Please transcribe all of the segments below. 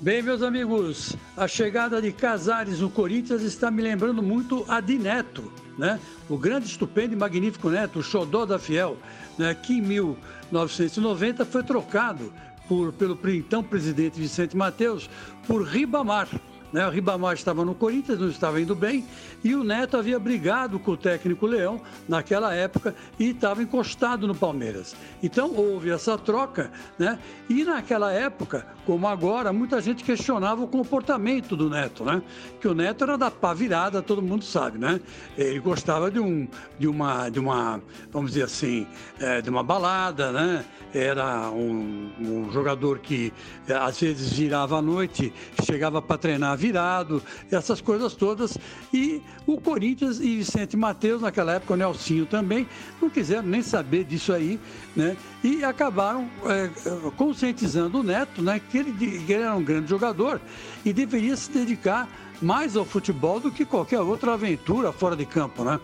Bem, meus amigos, a chegada de Casares no Corinthians está me lembrando muito a de Neto, né? O grande, estupendo e magnífico Neto, o xodó da Fiel, né? que em 1990 foi trocado por, pelo então presidente Vicente Mateus por Ribamar. Né? O Ribamar estava no Corinthians, não estava indo bem, e o Neto havia brigado com o técnico Leão naquela época e estava encostado no Palmeiras. Então houve essa troca, né? E naquela época, como agora, muita gente questionava o comportamento do Neto, né? Que o Neto era da pá virada, todo mundo sabe, né? Ele gostava de um, de uma, de uma, vamos dizer assim, é, de uma balada, né? Era um, um jogador que às vezes virava à noite, chegava para treinar virado, essas coisas todas. E o Corinthians e Vicente Mateus, naquela época, o Nelsinho também, não quiseram nem saber disso aí, né? E acabaram é, conscientizando o Neto, né? Que ele, que ele era um grande jogador e deveria se dedicar mais ao futebol do que qualquer outra aventura fora de campo, né?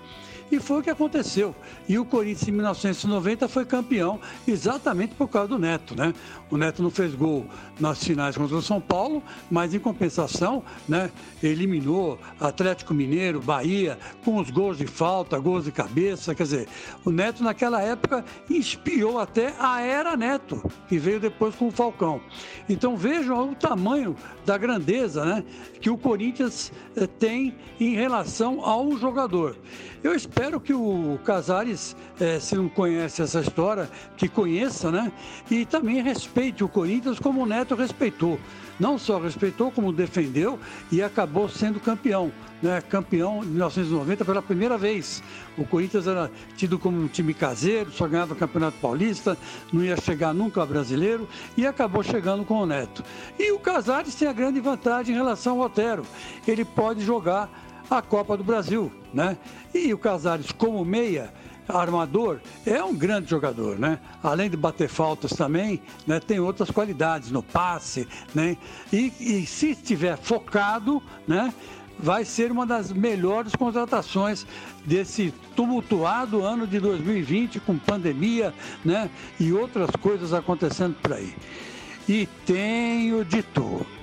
E foi o que aconteceu. E o Corinthians, em 1990, foi campeão exatamente por causa do Neto, né? O Neto não fez gol nas finais contra o São Paulo, mas em compensação, né, eliminou Atlético Mineiro, Bahia, com os gols de falta, gols de cabeça. Quer dizer, o Neto, naquela época, inspirou até a era Neto, que veio depois com o Falcão. Então vejam o tamanho da grandeza né, que o Corinthians eh, tem em relação ao jogador. Eu espero que o Casares, eh, se não conhece essa história, que conheça, né? E também respeite o Corinthians como o Neto respeitou. Não só respeitou, como defendeu e acabou sendo campeão. Né? Campeão em 1990 pela primeira vez. O Corinthians era tido como um time caseiro, só ganhava o Campeonato Paulista, não ia chegar nunca ao brasileiro e acabou chegando com o Neto. E o Casares tem a grande vantagem em relação ao Otero. Ele pode jogar a Copa do Brasil, né? E o Casares como meia, armador, é um grande jogador, né? Além de bater faltas também, né? Tem outras qualidades no passe, né? E, e se estiver focado, né? Vai ser uma das melhores contratações desse tumultuado ano de 2020 com pandemia, né? E outras coisas acontecendo por aí. E tenho de tudo